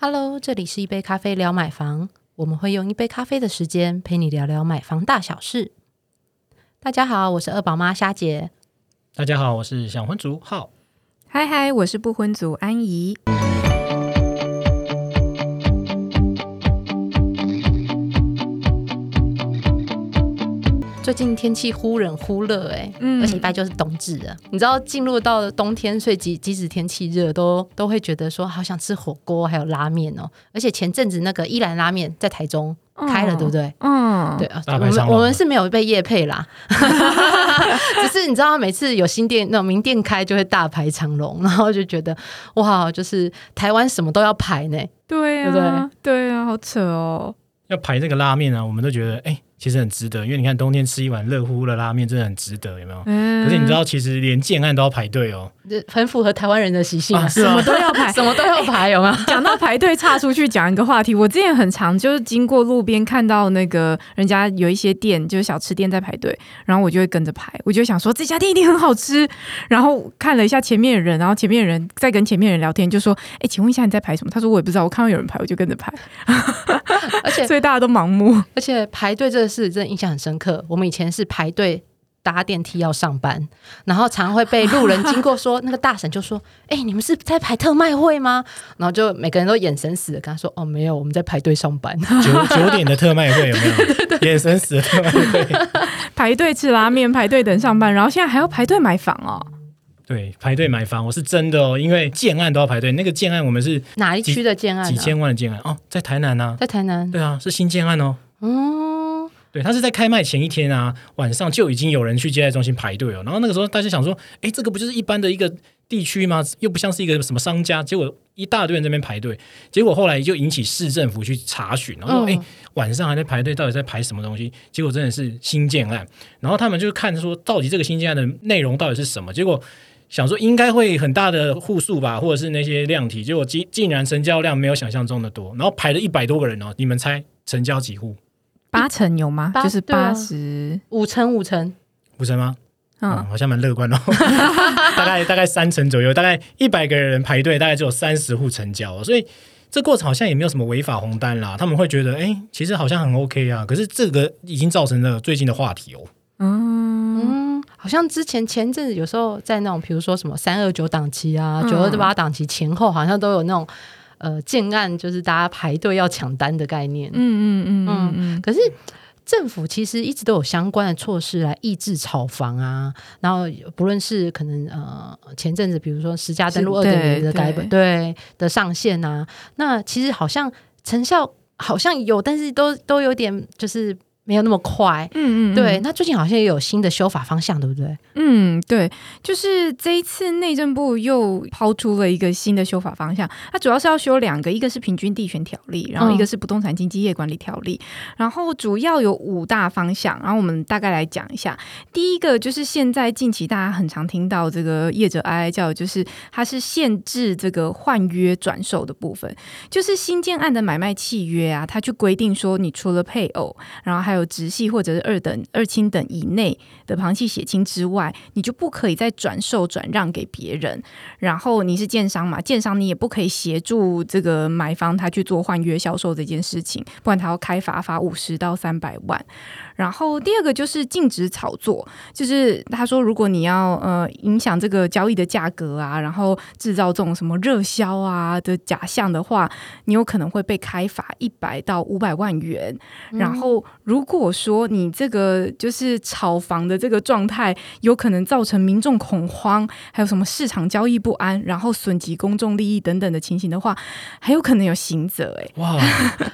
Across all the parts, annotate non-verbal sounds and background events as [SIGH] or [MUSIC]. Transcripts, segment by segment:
Hello，这里是一杯咖啡聊买房，我们会用一杯咖啡的时间陪你聊聊买房大小事。大家好，我是二宝妈虾姐。大家好，我是想婚族浩。嗨嗨，我是不婚族安怡。最近天气忽冷忽热，哎，嗯而且一般就是冬至了。你知道进入到了冬天，所以即即使天气热，都都会觉得说好想吃火锅，还有拉面哦。而且前阵子那个伊兰拉面在台中开了，对不对？嗯，对啊，我们我们是没有被业配啦，[LAUGHS] 只是你知道，每次有新店那种名店开，就会大排长龙，然后就觉得哇，就是台湾什么都要排呢。对对不啊，对啊，好扯哦。要排这个拉面啊，我们都觉得哎、其实很值得，因为你看冬天吃一碗热乎乎的拉面真的很值得，有没有？嗯可是你知道，其实连建案都要排队哦。这很符合台湾人的习性啊，啊是 [LAUGHS] 什啊么都要排。什么都要排，有没有？[LAUGHS] 讲到排队，岔出去讲一个话题。我之前很常就是经过路边看到那个人家有一些店，就是小吃店在排队，然后我就会跟着排，我就想说这家店一定很好吃。然后看了一下前面的人，然后前面的人在跟前面人聊天，就说：“哎，请问一下你在排什么？”他说：“我也不知道，我看到有人排，我就跟着排。[LAUGHS] 而”且所以大家都盲目。而且排队这个事真的印象很深刻。我们以前是排队搭电梯要上班，然后常会被路人经过说，那个大婶就说：“哎、你们是在排特卖会吗？”然后就每个人都眼神死的跟他说：“哦，没有，我们在排队上班。九九点的特卖会有没有？[LAUGHS] 眼神死的特卖会。[LAUGHS] 排队吃拉面，排队等上班，然后现在还要排队买房哦。对，排队买房我是真的哦，因为建案都要排队。那个建案我们是”哪一区的建案、啊？几千万的建案哦，在台南啊。在台南。对啊，是新建案哦。哦，对，他是在开卖前一天啊，晚上就已经有人去接待中心排队了。然后那个时候大家想说，哎，这个不就是一般的一个地区吗？又不像是一个什么商家。结果一大堆人在那边排队，结果后来就引起市政府去查询，然后说，嗯哎、晚上还在排队，到底在排什么东西？结果真的是新建案。然后他们就看说，到底这个新建案的内容到底是什么？结果。想说应该会很大的户数吧，或者是那些量体，结果竟竟然成交量没有想象中的多，然后排了一百多个人哦，你们猜成交几户？八成有吗？八就是八十，五成五成，五成吗？嗯，嗯，好像蛮乐观哦，[LAUGHS] 大概大概三成左右，大概一百个人排队，大概只有三十户成交哦，所以这过程好像也没有什么违法红单啦。他们会觉得，哎，其实好像很 OK 啊。可是这个已经造成了最近的话题哦。嗯，嗯，好像之前前阵子有时候在那种，比如说什么三二九档期啊，嗯九二八档期前后，好像都有那种呃建案，就是大家排队要抢单的概念。嗯嗯嗯嗯嗯，可是政府其实一直都有相关的措施来抑制炒房啊，然后不论是可能呃前阵子比如说十家登录二是点零的改本对的上限啊，那其实好像成效好像有，但是都都有点就是没有那么快。嗯嗯，对，那最近好像也有新的修法方向，对不对？嗯，对，就是这一次内政部又抛出了一个新的修法方向，它主要是要修两个，一个是平均地权条例，然后一个是不动产经纪业管理条例，然后主要有五大方向，然后我们大概来讲一下。第一个就是现在近期大家很常听到这个业者哀哀叫，就是它是限制这个换约转售的部分，就是新建案的买卖契约啊，它就规定说，你除了配偶，然后还有有直系或者是二等、二亲等以内的旁系血亲之外，你就不可以再转售转让给别人。然后你是建商嘛，建商你也不可以协助这个买方他去做换约销售这件事情，不然他要开罚罚五十到三百万。然后第二个就是禁止炒作，就是他说如果你要呃影响这个交易的价格啊，然后制造这种什么热销啊的假象的话，你有可能会被开罚一百到五百万元。然后如果说你这个就是炒房的这个状态，有可能造成民众恐慌，还有什么市场交易不安，然后损及公众利益等等的情形的话，还有可能有刑责。哎，哇，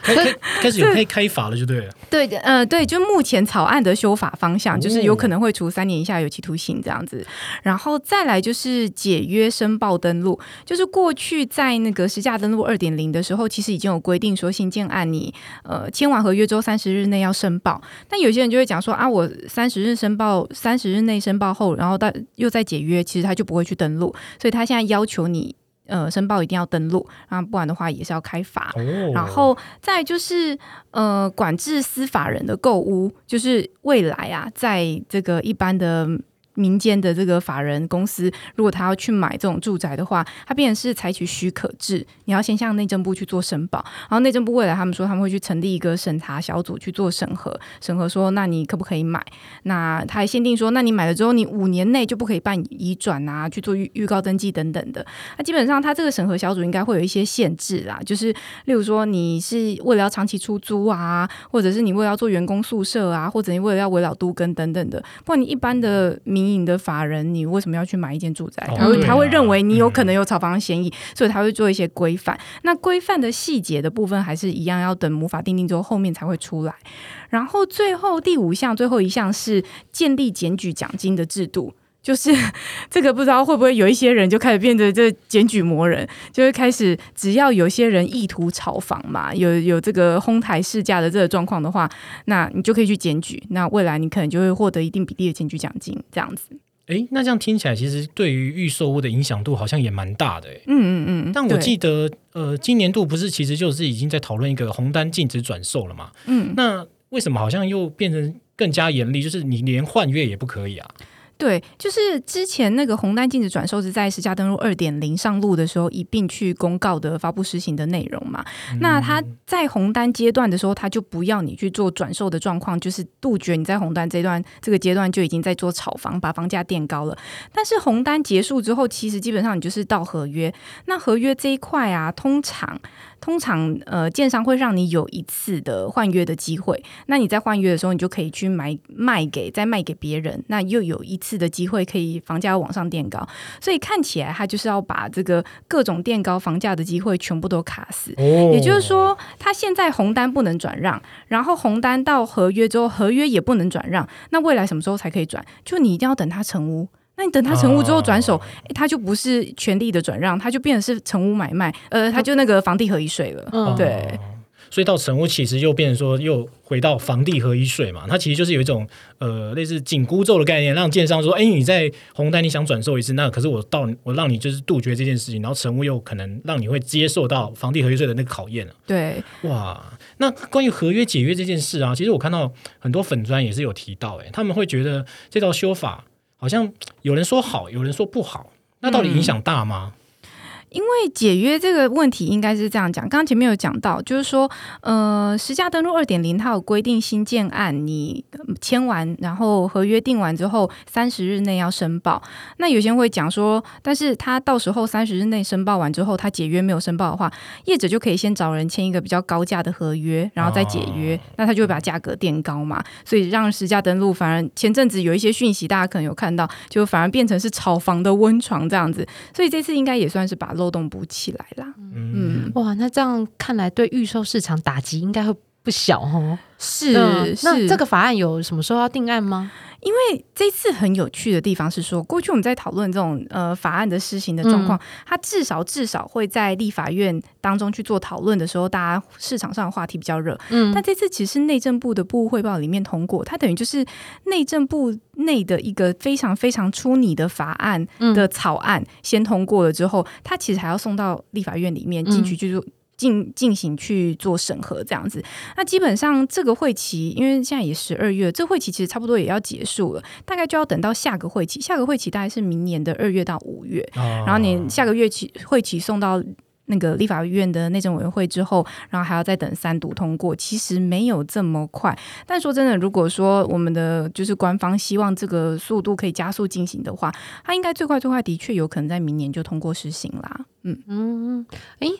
开开开始有 [LAUGHS] 可以开罚了，就对了。对的，呃，对，就目前草案的修法方向，就是有可能会处三年以下有期徒刑这样子。然后再来就是解约申报登录，就是过去在那个实价登录二点零的时候，其实已经有规定说新建案你呃签完合约之后三十日内要申报。但有些人就会讲说啊，我三十日申报，三十日内申报后，然后到又再解约，其实他就不会去登录，所以他现在要求你。呃，申报一定要登录，那不然的话也是要开罚。哦，然后再就是呃，管制司法人的购物，就是未来啊，在这个一般的民间的这个法人公司，如果他要去买这种住宅的话，他变成是采取许可制，你要先向内政部去做申报，然后内政部未来他们说他们会去成立一个审查小组去做审核，审核说那你可不可以买？那他还限定说，那你买了之后，你五年内就不可以办移转啊，去做预预告登记等等的。那基本上他这个审核小组应该会有一些限制啦，就是例如说你是为了要长期出租啊，或者是你为了要做员工宿舍啊，或者你为了要围绕都跟等等的，不然你一般的民营的法人，你为什么要去买一间住宅？他会他会认为你有可能有炒房嫌疑，所以他会做一些规范。那规范的细节的部分还是一样，要等魔法定定之后后面才会出来。然后最后第五项，最后一项是建立检举奖金的制度。就是 [LAUGHS] 这个不知道会不会有一些人就开始变得这检举魔人，就会开始只要有些人意图炒房嘛，有有这个哄抬市价的这个状况的话，那你就可以去检举，那未来你可能就会获得一定比例的检举奖金，这样子。哎，那这样听起来，其实对于预售屋的影响度好像也蛮大的诶。嗯嗯嗯。但我记得，呃，今年度不是其实就是已经在讨论一个红单禁止转售了嘛？嗯。那为什么好像又变成更加严厉？就是你连换月也不可以啊？对，就是之前那个红单禁止转售是在实价登录二点零上路的时候一并去公告的发布施行的内容嘛。那他在红单阶段的时候，他就不要你去做转售的状况，就是杜绝你在红单这段这个阶段就已经在做炒房，把房价垫高了。但是红单结束之后，其实基本上你就是到合约。那合约这一块啊，通常。通常，呃，建商会让你有一次的换约的机会。那你在换约的时候，你就可以去买卖给再卖给别人，那又有一次的机会可以房价往上垫高。所以看起来，他就是要把这个各种垫高房价的机会全部都卡死。也就是说，他现在红单不能转让，然后红单到合约之后，合约也不能转让。那未来什么时候才可以转？就你一定要等它成屋。那你等他成屋之后转手，他就不是权利的转让，他就变成是成屋买卖，呃，他就那个房地合一税了。对，所以到成屋其实又变成说又回到房地合一税嘛，它其实就是有一种呃类似紧箍咒的概念，让建商说，哎，你在红单你想转售一次，那可是我到我让你就是杜绝这件事情，然后成屋又可能让你会接受到房地合一税的那个考验了。对，哇，那关于合约解约这件事啊，其实我看到很多粉砖也是有提到，哎，他们会觉得这套修法。好像有人说好，有人说不好，那到底影响大吗？因为解约这个问题应该是这样讲，刚刚前面有讲到，就是说，呃，实价登录二点零，它有规定新建案你签完，然后合约定完之后，三十日内要申报。那有些人会讲说，但是他到时候三十日内申报完之后，他解约没有申报的话，业者就可以先找人签一个比较高价的合约，然后再解约，那他就会把价格垫高嘛，所以让实价登录反而前阵子有一些讯息，大家可能有看到，就反而变成是炒房的温床这样子，所以这次应该也算是把漏洞补起来啦，嗯，哇，那这样看来对预售市场打击应该会不小哦。是，那这个法案有什么时候要定案吗？因为这次很有趣的地方是说，过去我们在讨论这种呃法案的施行的状况，它至少至少会在立法院当中去做讨论的时候，大家市场上的话题比较热。嗯，但这次其实内政部的部务汇报里面通过，它等于就是内政部内的一个非常非常出拟的法案的草案先通过了之后，它其实还要送到立法院里面进去就。进进行去做审核这样子，那基本上这个会期，因为现在也十二月，这会期其实差不多也要结束了，大概就要等到下个会期，下个会期大概是明年的二月到五月，然后你下个月期会期送到那个立法院的内政委员会之后，然后还要再等三读通过，其实没有这么快。但说真的，如果说我们的就是官方希望这个速度可以加速进行的话，它应该最快最快的确有可能在明年就通过实行啦。嗯嗯，诶。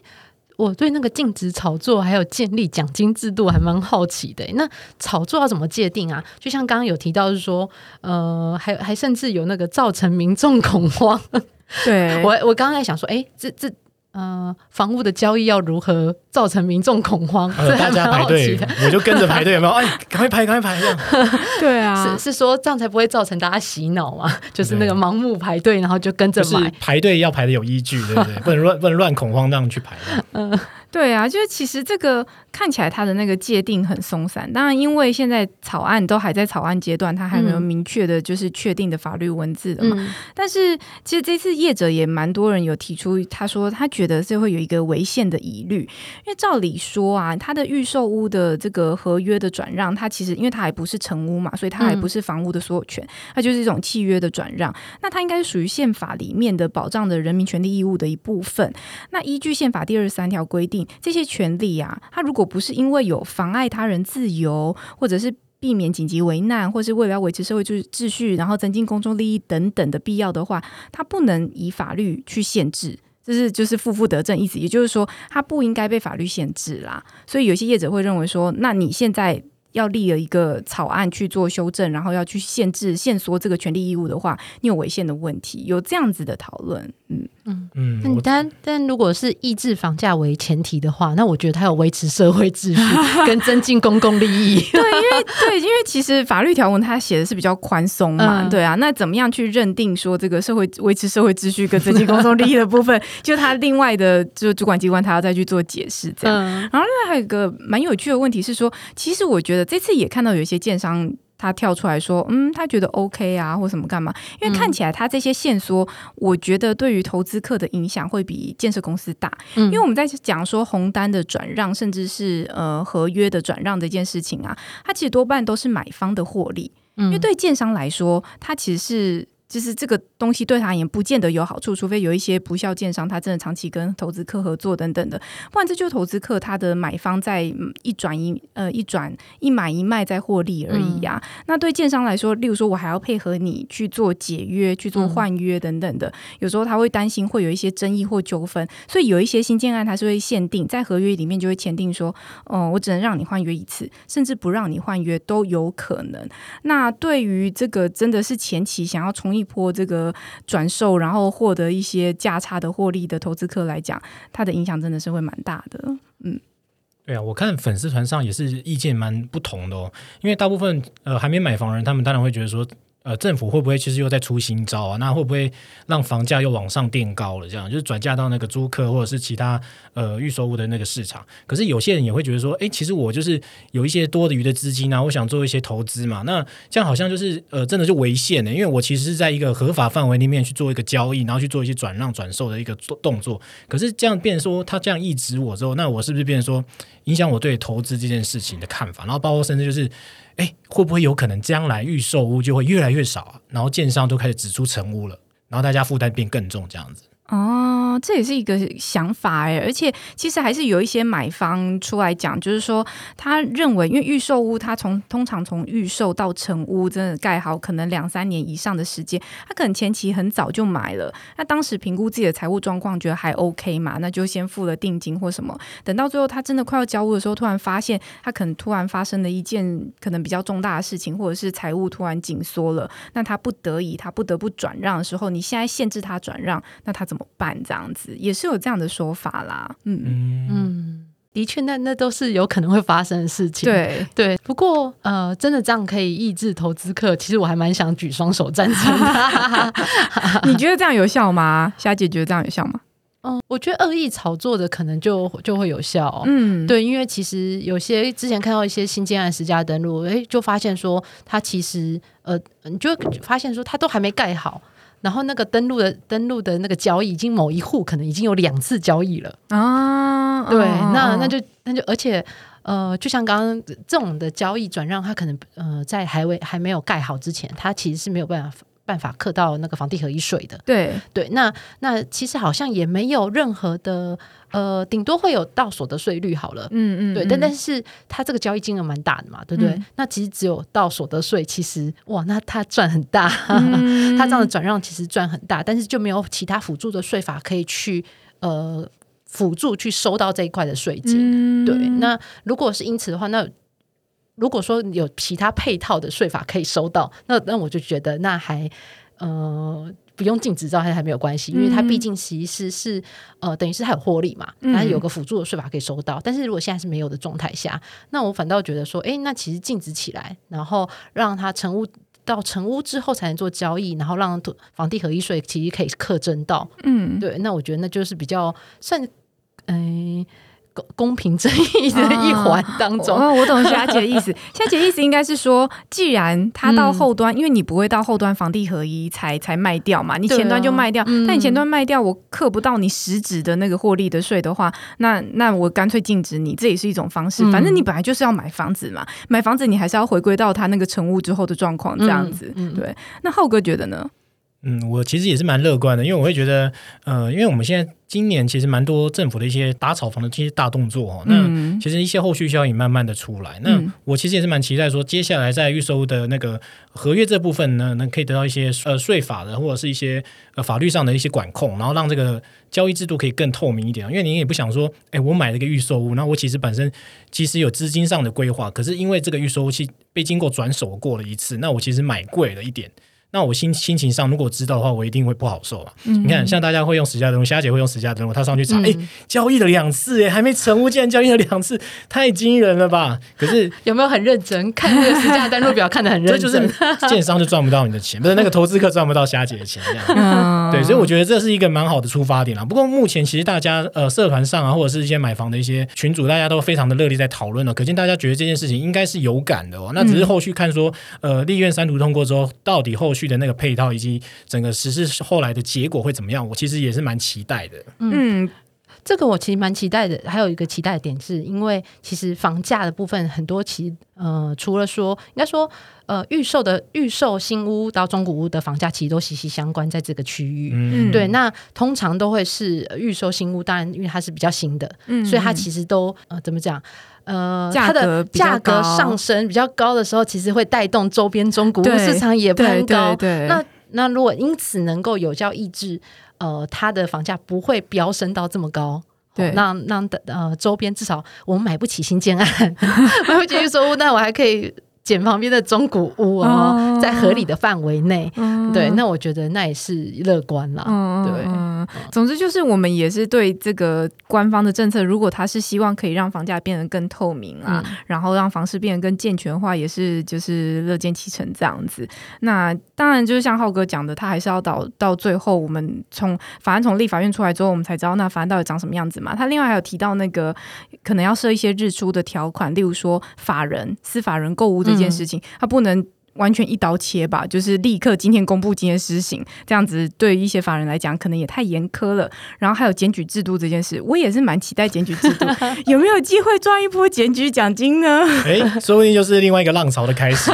我对那个禁止炒作还有建立奖金制度还蛮好奇的。那炒作要怎么界定啊？就像刚刚有提到，是说，呃，还还甚至有那个造成民众恐慌。[LAUGHS] 对我我刚刚在想说，哎，这这。呃，房屋的交易要如何造成民众恐慌？大家排队，我就跟着排队，有没有？[LAUGHS] 哎，赶快排，赶快排！这样对啊，是是说这样才不会造成大家洗脑嘛？[LAUGHS] 就是那个盲目排队，然后就跟着买。排队要排的有依据，对不对？[LAUGHS] 不能乱不能乱恐慌这样去排。嗯，对啊，就是其实这个看起来它的那个界定很松散。当然，因为现在草案都还在草案阶段，它还没有明确的，就是确定的法律文字的嘛。但是，其实这次业者也蛮多人有提出，他说他觉得这会有一个违宪的疑虑，因为照理说啊，他的预售屋的这个合约的转让，它其实因为它还不是成屋嘛，所以它还不是房屋的所有权，它就是一种契约的转让。那它应该是属于宪法里面的保障的人民权利义务的一部分。那依据宪法第二十三条规定，这些权利啊，它如果不是因为有妨碍他人自由，或者是避免紧急危难，或是为了要维持社会秩秩序，然后增进公众利益等等的必要的话，它不能以法律去限制。这是就是负负得正意思，也就是说，它不应该被法律限制啦。所以有些业者会认为说，那你现在要立了一个草案去做修正，然后要去限制、限缩这个权利义务的话，你有违宪的问题，有这样子的讨论，嗯。嗯嗯，但但如果是抑制房价为前提的话，那我觉得它有维持社会秩序 [LAUGHS] 跟增进公共利益。对，因为对，因为其实法律条文它写的是比较宽松嘛，对啊。那怎么样去认定说这个社会维持社会秩序跟增进公众利益的部分，就它另外的就主管机关它要再去做解释这样。然后另外还有一个蛮有趣的问题是说，其实我觉得这次也看到有一些建商。他跳出来说：“嗯，他觉得 OK 啊，或什么干嘛？因为看起来他这些线索，我觉得对于投资客的影响会比建设公司大。因为我们在讲说红单的转让，甚至是呃合约的转让这件事情啊，它其实多半都是买方的获利。因为对建商来说，它其实是。”就是这个东西对他而言不见得有好处，除非有一些不孝建商，他真的长期跟投资客合作等等的，不然这就是投资客他的买方在一转一呃一转一买一卖在获利而已呀。那对建商来说，例如说我还要配合你去做解约、去做换约等等的，有时候他会担心会有一些争议或纠纷，所以有一些新建案他是会限定在合约里面就会签订说，哦，我只能让你换约一次，甚至不让你换约都有可能。那对于这个真的是前期想要从破这个转售，然后获得一些价差的获利的投资客来讲，它的影响真的是会蛮大的。嗯，对啊，我看粉丝团上也是意见蛮不同的哦，因为大部分呃还没买房人，他们当然会觉得说。呃，政府会不会其实又在出新招啊？那会不会让房价又往上垫高了？这样就是转嫁到那个租客或者是其他呃预售物的那个市场。可是有些人也会觉得说，哎，其实我就是有一些多余的资金啊，我想做一些投资嘛。那这样好像就是呃，真的就违宪的，因为我其实是在一个合法范围里面去做一个交易，然后去做一些转让转售的一个动作。可是这样变说，他这样抑制我之后，那我是不是变说影响我对投资这件事情的看法？然后包括甚至就是。哎，会不会有可能将来预售屋就会越来越少啊？然后建商都开始指出成屋了，然后大家负担变更重，这样子。哦，这也是一个想法哎，而且其实还是有一些买方出来讲，就是说他认为，因为预售屋它从通常从预售到成屋，真的盖好可能两三年以上的时间，他可能前期很早就买了，那当时评估自己的财务状况，觉得还 OK 嘛，那就先付了定金或什么，等到最后他真的快要交屋的时候，突然发现他可能突然发生了一件可能比较重大的事情，或者是财务突然紧缩了，那他不得已他不得不转让的时候，你现在限制他转让，那他怎么么办？这样子也是有这样的说法啦。嗯嗯，的确，那那都是有可能会发生的事情。对对，不过呃，真的这样可以抑制投资客，其实我还蛮想举双手赞成的。[LAUGHS] 你觉得这样有效吗？霞姐觉得这样有效吗？嗯，我觉得恶意炒作的可能就就会有效。嗯，对，因为其实有些之前看到一些新建案实价登录，哎，就发现说他其实呃，你就发现说他都还没盖好。然后那个登录的登录的那个交易，已经某一户可能已经有两次交易了啊。对，那那就那就而且呃，就像刚刚这种的交易转让，它可能呃在还未还没有盖好之前，它其实是没有办法。办法克到那个房地合一税的，对。对，那那其实好像也没有任何的，呃，顶多会有到所得税率好了，嗯嗯，对，但但是它这个交易金额蛮大的嘛，对不对？那其实只有到所得税，其实哇，那他赚很大，[LAUGHS] 他这样的转让其实赚很大，但是就没有其他辅助的税法可以去呃辅助去收到这一块的税金，对。那如果是因此的话，那如果说有其他配套的税法可以收到，那那我就觉得那还呃不用禁止照，还还没有关系，因为它毕竟其实是呃等于是还有获利嘛，它有个辅助的税法可以收到。但是如果现在是没有的状态下，那我反倒觉得说，哎，那其实禁止起来，然后让它成屋到成屋之后才能做交易，然后让房地合一税其实可以课征到，嗯，对，那我觉得那就是比较算嗯。公 [LAUGHS] 公平正义的一环当中。哦，我懂霞姐的意思。[LAUGHS] 霞姐意思应该是说，既然它到后端，因为你不会到后端房地合一才才卖掉嘛，你前端就卖掉。但你前端卖掉，我克不到你实质的那个获利的税的话，那那我干脆禁止你，这也是一种方式。反正你本来就是要买房子嘛，买房子你还是要回归到他那个成屋之后的状况这样子。对，那浩哥觉得呢？嗯，我其实也是蛮乐观的，因为我会觉得，呃，因为我们现在今年其实蛮多政府的一些打炒房的这些大动作哦，那其实一些后续效应慢慢的出来。那我其实也是蛮期待说，接下来在预收的那个合约这部分呢，能可以得到一些呃税法的或者是一些呃法律上的一些管控，然后让这个交易制度可以更透明一点。因为你也不想说，哎，我买了一个预售屋，那我其实本身其实有资金上的规划，可是因为这个预售屋期被经过转手过了一次，那我其实买贵了一点。那我心心情上，如果知道的话，我一定会不好受啊。你看，像大家会用实价登录，虾姐会用实价登录，她上去查，哎，交易了两次，哎，还没成屋，竟然交易了两次，太惊人了吧？可是有没有很认真看那个实价登录表，看得很认真？这 [LAUGHS] 就是建商就赚不到你的钱，不是那个投资客赚不到虾姐的钱，这样。对，所以我觉得这是一个蛮好的出发点啊。不过目前其实大家呃社团上啊，或者是一些买房的一些群主，大家都非常的热烈在讨论了，可见大家觉得这件事情应该是有感的哦。那只是后续看说，呃，立院三读通过之后，到底后续的那个配套以及整个实施后来的结果会怎么样？我其实也是蛮期待的。嗯，这个我其实蛮期待的。还有一个期待的点，是因为其实房价的部分很多，其实呃，除了说应该说呃，预售的预售新屋到中古屋的房价，其实都息息相关，在这个区域。嗯，对。那通常都会是预售新屋，当然因为它是比较新的，嗯，所以它其实都呃怎么讲？呃，它的价格上升比较高的时候，其实会带动周边中古屋市场也攀高。那那如果因此能够有效抑制，呃，它的房价不会飙升到这么高，对，让让的呃周边至少我们买不起新建案，买不起预售屋，那我还可以。捡旁边的中古屋哦，在合理的范围内，对，那我觉得那也是乐观啦。对，总之就是我们也是对这个官方的政策，如果他是希望可以让房价变得更透明啊，然后让房市变得更健全化，也是就是乐见其成这样子。那当然就是像浩哥讲的，他还是要到到最后，我们从法案从立法院出来之后，我们才知道那法案到底长什么样子嘛。他另外还有提到那个可能要设一些日出的条款，例如说法人、司法人购物的。这件事情，它不能完全一刀切吧？就是立刻今天公布，今天施行，这样子对一些法人来讲，可能也太严苛了。然后还有检举制度这件事，我也是蛮期待检举制度，[LAUGHS] 有没有机会赚一波检举奖金呢？[LAUGHS] 哎，说不定就是另外一个浪潮的开始。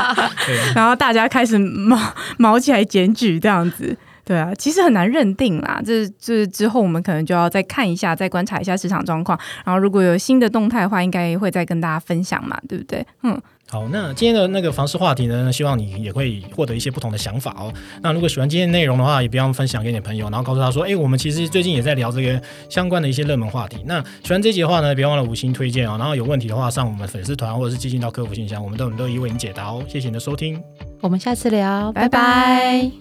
[LAUGHS] 然后大家开始毛毛起来检举，这样子。对啊，其实很难认定啦。这这之后，我们可能就要再看一下，再观察一下市场状况。然后，如果有新的动态的话，应该会再跟大家分享嘛，对不对？嗯，好，那今天的那个房市话题呢，希望你也会获得一些不同的想法哦。那如果喜欢今天内容的话，也不要分享给你的朋友，然后告诉他说，哎，我们其实最近也在聊这个相关的一些热门话题。那喜欢这集的话呢，别忘了五星推荐哦。然后有问题的话，上我们粉丝团或者是寄信到客服信箱，我们都很乐意为你解答哦。谢谢你的收听，我们下次聊，拜拜。